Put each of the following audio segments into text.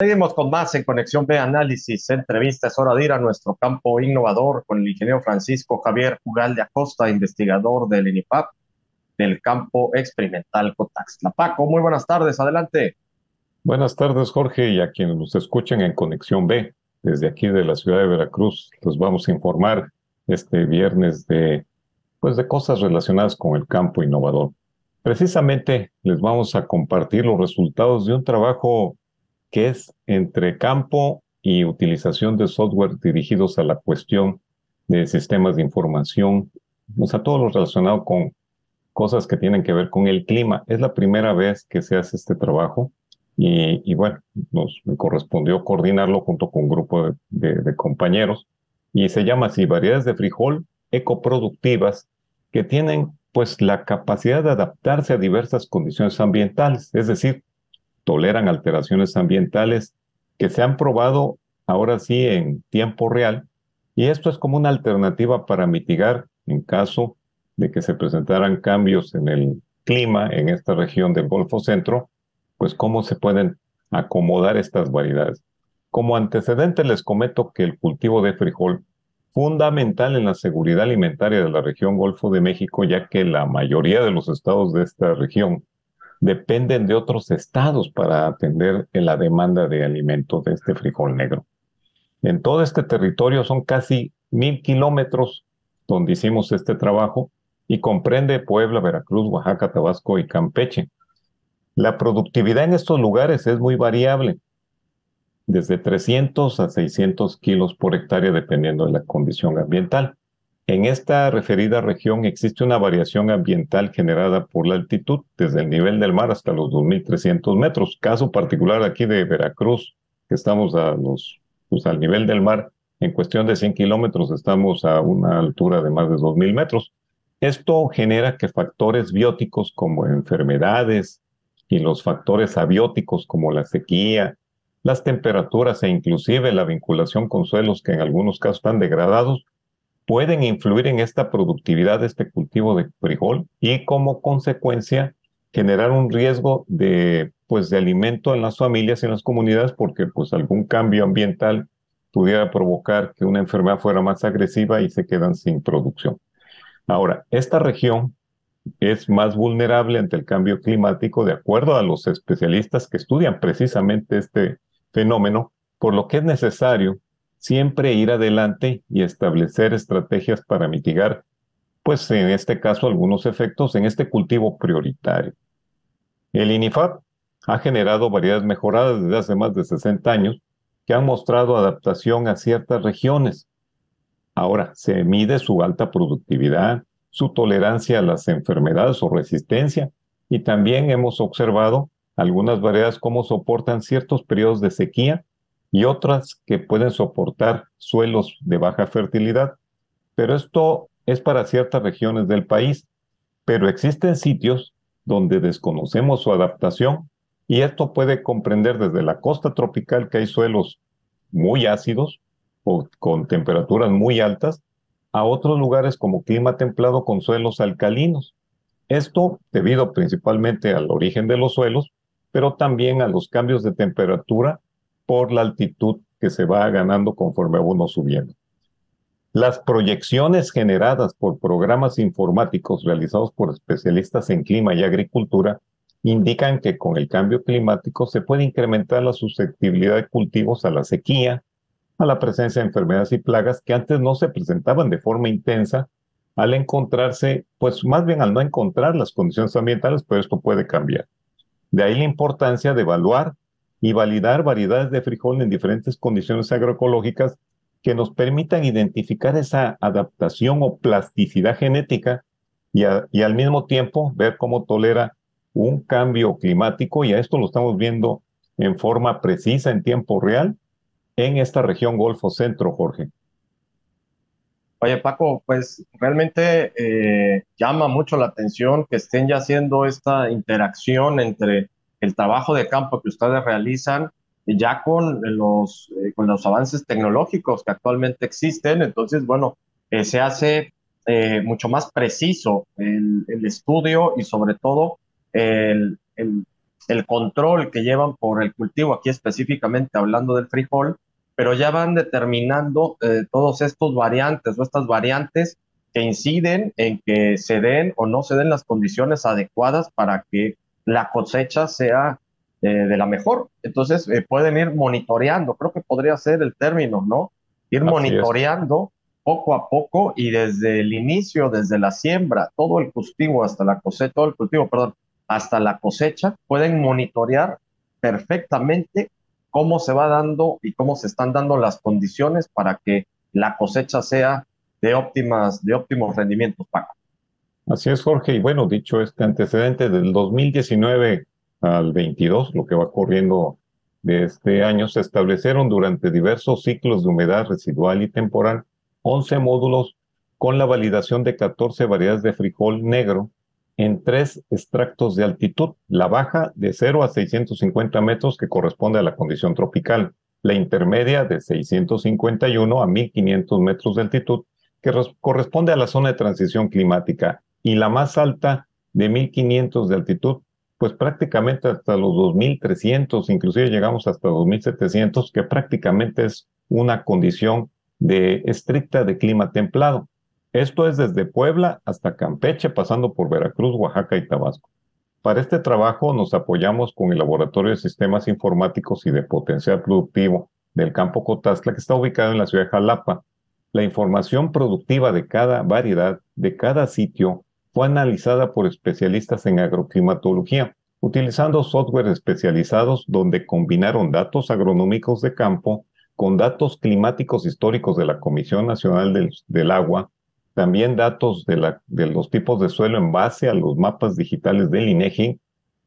Seguimos con más en Conexión B Análisis, entrevista. Es hora de ir a nuestro campo innovador con el ingeniero Francisco Javier de Acosta, investigador del INIPAP del campo experimental Cotaxla. Paco, muy buenas tardes, adelante. Buenas tardes, Jorge, y a quienes nos escuchen en Conexión B. Desde aquí de la ciudad de Veracruz, los vamos a informar este viernes de, pues de cosas relacionadas con el campo innovador. Precisamente les vamos a compartir los resultados de un trabajo que es entre campo y utilización de software dirigidos a la cuestión de sistemas de información, o sea, todo lo relacionado con cosas que tienen que ver con el clima. Es la primera vez que se hace este trabajo y, bueno, nos correspondió coordinarlo junto con un grupo de, compañeros y se llama así, variedades de frijol ecoproductivas que tienen pues la capacidad de adaptarse a diversas condiciones ambientales, es decir, toleran alteraciones ambientales que se han probado ahora sí en tiempo real. Y esto es como una alternativa para mitigar en caso de que se presentaran cambios en el clima en esta región del Golfo Centro, pues cómo se pueden acomodar estas variedades. Como antecedente les comento que el cultivo de frijol fundamental en la seguridad alimentaria de la región Golfo de México, ya que la mayoría de los estados de esta región dependen de otros estados para atender la demanda de alimentos de este frijol negro. En todo este territorio son casi mil kilómetros donde hicimos este trabajo y comprende Puebla, Veracruz, Oaxaca, Tabasco y Campeche. La productividad en estos lugares es muy variable, desde 300 a 600 kilos por hectárea dependiendo de la condición ambiental. En esta referida región existe una variación ambiental generada por la altitud, desde el nivel del mar hasta los 2.300 metros. Caso particular aquí de Veracruz, que estamos a los, pues, al nivel del mar, en cuestión de 100 kilómetros estamos a una altura de más de 2.000 metros. Esto genera que factores bióticos como enfermedades y los factores abióticos como la sequía, las temperaturas e inclusive la vinculación con suelos que en algunos casos están degradados, pueden influir en esta productividad de este cultivo de frijol y como consecuencia generar un riesgo de pues de alimento en las familias y en las comunidades porque pues algún cambio ambiental pudiera provocar que una enfermedad fuera más agresiva y se quedan sin producción. Ahora, esta región es más vulnerable ante el cambio climático de acuerdo a los especialistas que estudian precisamente este fenómeno, por lo que es necesario siempre ir adelante y establecer estrategias para mitigar, pues en este caso, algunos efectos en este cultivo prioritario. El INIFAP ha generado variedades mejoradas desde hace más de 60 años que han mostrado adaptación a ciertas regiones. Ahora, se mide su alta productividad, su tolerancia a las enfermedades o resistencia, y también hemos observado algunas variedades cómo soportan ciertos periodos de sequía y otras que pueden soportar suelos de baja fertilidad. Pero esto es para ciertas regiones del país. Pero existen sitios donde desconocemos su adaptación y esto puede comprender desde la costa tropical que hay suelos muy ácidos o con temperaturas muy altas a otros lugares como clima templado con suelos alcalinos. Esto debido principalmente al origen de los suelos, pero también a los cambios de temperatura por la altitud que se va ganando conforme uno subiendo. Las proyecciones generadas por programas informáticos realizados por especialistas en clima y agricultura indican que con el cambio climático se puede incrementar la susceptibilidad de cultivos a la sequía, a la presencia de enfermedades y plagas que antes no se presentaban de forma intensa al encontrarse, pues más bien al no encontrar las condiciones ambientales, pero esto puede cambiar. De ahí la importancia de evaluar y validar variedades de frijol en diferentes condiciones agroecológicas que nos permitan identificar esa adaptación o plasticidad genética y, al mismo tiempo ver cómo tolera un cambio climático y a esto lo estamos viendo en forma precisa en tiempo real en esta región Golfo Centro, Jorge. Oye, Paco, pues realmente eh, llama mucho la atención que estén ya haciendo esta interacción entre el trabajo de campo que ustedes realizan ya con los, eh, con los avances tecnológicos que actualmente existen. Entonces, bueno, eh, se hace eh, mucho más preciso el, el, estudio y sobre todo el, el, el control que llevan por el cultivo, aquí específicamente hablando del frijol, pero ya van determinando todos estos variantes o estas variantes que inciden en que se den o no se den las condiciones adecuadas para que la cosecha sea eh, de la mejor. Entonces eh, pueden ir monitoreando, creo que podría ser el término, ¿no? Ir monitoreando poco a poco y desde el inicio, desde la siembra, todo el cultivo hasta la cosecha, todo el cultivo, perdón, hasta la cosecha, pueden monitorear perfectamente cómo se va dando y cómo se están dando las condiciones para que la cosecha sea de óptimas, de óptimos rendimientos, Paco. Así es, Jorge. Y bueno, dicho este antecedente del 2019 al 22, lo que va corriendo de este año, se establecieron durante diversos ciclos de humedad residual y temporal 11 módulos con la validación de 14 variedades de frijol negro en tres extractos de altitud, la baja de 0 a 650 metros que corresponde a la condición tropical, la intermedia de 651 a 1500 metros de altitud que corresponde a la zona de transición climática y la más alta de 1500 de altitud, pues prácticamente hasta los 2300, inclusive llegamos hasta 2700, que prácticamente es una condición de estricta de clima templado. Esto es desde Puebla hasta Campeche, pasando por Veracruz, Oaxaca y Tabasco. Para este trabajo nos apoyamos con el Laboratorio de Sistemas Informáticos y de Potencial Productivo del Campo Cotazla, que está ubicado en la ciudad de Jalapa. La información productiva de cada variedad, de cada sitio, fue analizada por especialistas en agroclimatología, utilizando software especializados donde combinaron datos agronómicos de campo con datos climáticos históricos de la Comisión Nacional del, del Agua también datos de, la, de los tipos de suelo en base a los mapas digitales del INEGI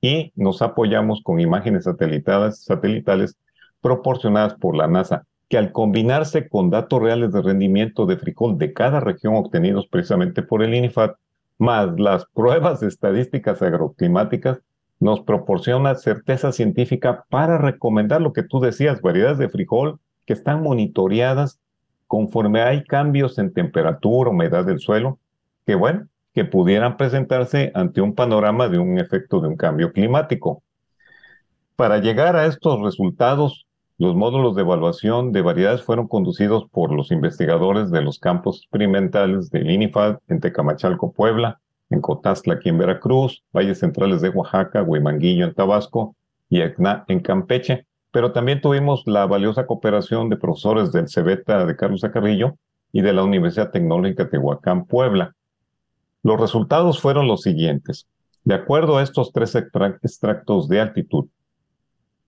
y nos apoyamos con imágenes satelitales, satelitales proporcionadas por la NASA, que al combinarse con datos reales de rendimiento de frijol de cada región obtenidos precisamente por el INIFAT, más las pruebas estadísticas agroclimáticas, nos proporciona certeza científica para recomendar lo que tú decías, variedades de frijol que están monitoreadas conforme hay cambios en temperatura, humedad del suelo, que bueno, que pudieran presentarse ante un panorama de un efecto de un cambio climático. Para llegar a estos resultados, los módulos de evaluación de variedades fueron conducidos por los investigadores de los campos experimentales del INIFAD en Tecamachalco, Puebla, en Cotazla, aquí en Veracruz, Valles Centrales de Oaxaca, Huimanguillo en Tabasco y Ecna en Campeche, pero también tuvimos la valiosa cooperación de profesores del CEBETA de Carlos Acarrillo y de la Universidad Tecnológica de Tehuacán, Puebla. Los resultados fueron los siguientes. De acuerdo a estos tres extractos de altitud,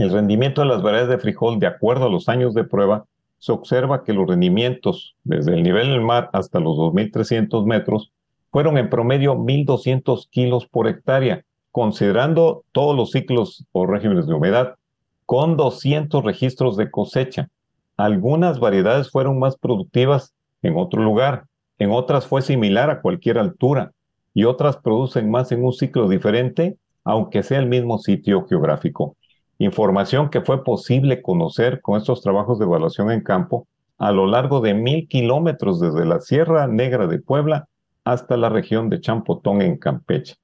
el rendimiento de las variedades de frijol, de acuerdo a los años de prueba, se observa que los rendimientos desde el nivel del mar hasta los 2.300 metros fueron en promedio 1.200 kilos por hectárea, considerando todos los ciclos o regímenes de humedad con 200 registros de cosecha. Algunas variedades fueron más productivas en otro lugar, en otras fue similar a cualquier altura y otras producen más en un ciclo diferente, aunque sea el mismo sitio geográfico. Información que fue posible conocer con estos trabajos de evaluación en campo a lo largo de mil kilómetros desde la Sierra Negra de Puebla hasta la región de Champotón en Campeche.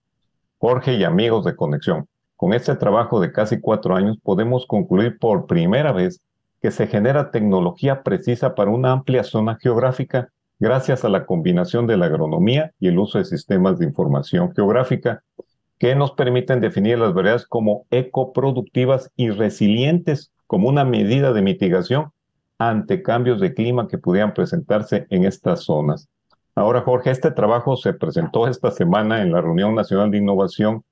Jorge y amigos de Conexión, con este trabajo de casi cuatro años podemos concluir por primera vez que se genera tecnología precisa para una amplia zona geográfica gracias a la combinación de la agronomía y el uso de sistemas de información geográfica que nos permiten definir las variedades como ecoproductivas y resilientes como una medida de mitigación ante cambios de clima que pudieran presentarse en estas zonas. Ahora, Jorge, este trabajo se presentó esta semana en la Reunión Nacional de Innovación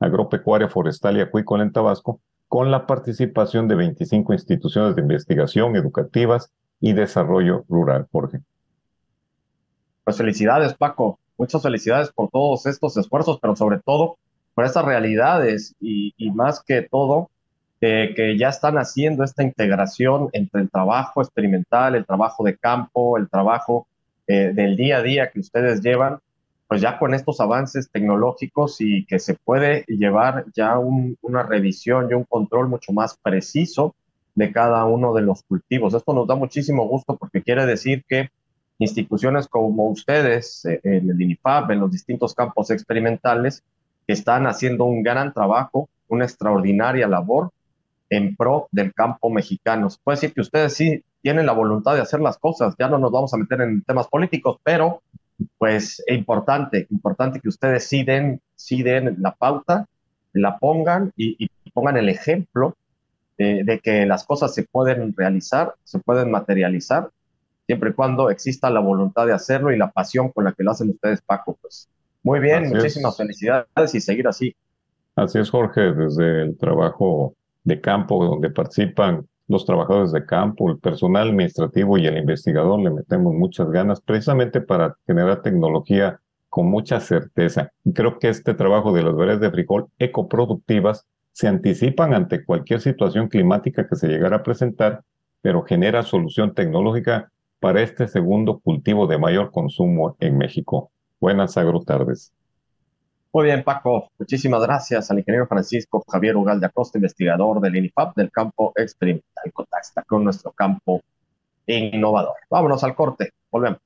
agropecuaria, forestal y acuícola en Tabasco, con la participación de 25 instituciones de investigación educativas y desarrollo rural, Jorge. Pues felicidades, Paco. Muchas felicidades por todos estos esfuerzos, pero sobre todo por estas realidades y, más que todo, eh, que ya están haciendo esta integración entre el trabajo experimental, el trabajo de campo, el trabajo eh, del día a día que ustedes llevan pues ya con estos avances tecnológicos y que se puede llevar ya una revisión y un control mucho más preciso de cada uno de los cultivos. Esto nos da muchísimo gusto porque quiere decir que instituciones como ustedes eh, en el INIFAP, en los distintos campos experimentales, están haciendo un gran trabajo una extraordinaria labor en pro del campo mexicano. Se puede decir que ustedes sí tienen la voluntad de hacer las cosas, ya no nos vamos a meter en temas políticos, pero pues es importante, importante que ustedes sí den, la pauta, la pongan y, pongan el ejemplo de, que las cosas se pueden realizar, se pueden materializar, siempre y cuando exista la voluntad de hacerlo y la pasión con la que lo hacen ustedes, Paco. Pues muy bien, muchísimas felicidades y seguir así. Así es, Jorge, desde el trabajo de campo donde participan los trabajadores de campo, el personal administrativo y el investigador le metemos muchas ganas precisamente para generar tecnología con mucha certeza. Y creo que este trabajo de las variedades de frijol ecoproductivas se anticipan ante cualquier situación climática que se llegara a presentar, pero genera solución tecnológica para este segundo cultivo de mayor consumo en México. Buenas agrotardes. Muy bien, Paco. Muchísimas gracias al ingeniero Francisco Javier Ugal de Acosta, investigador del INIFAP del campo experimental. Contacta con nuestro campo innovador. Vámonos al corte. Volvemos.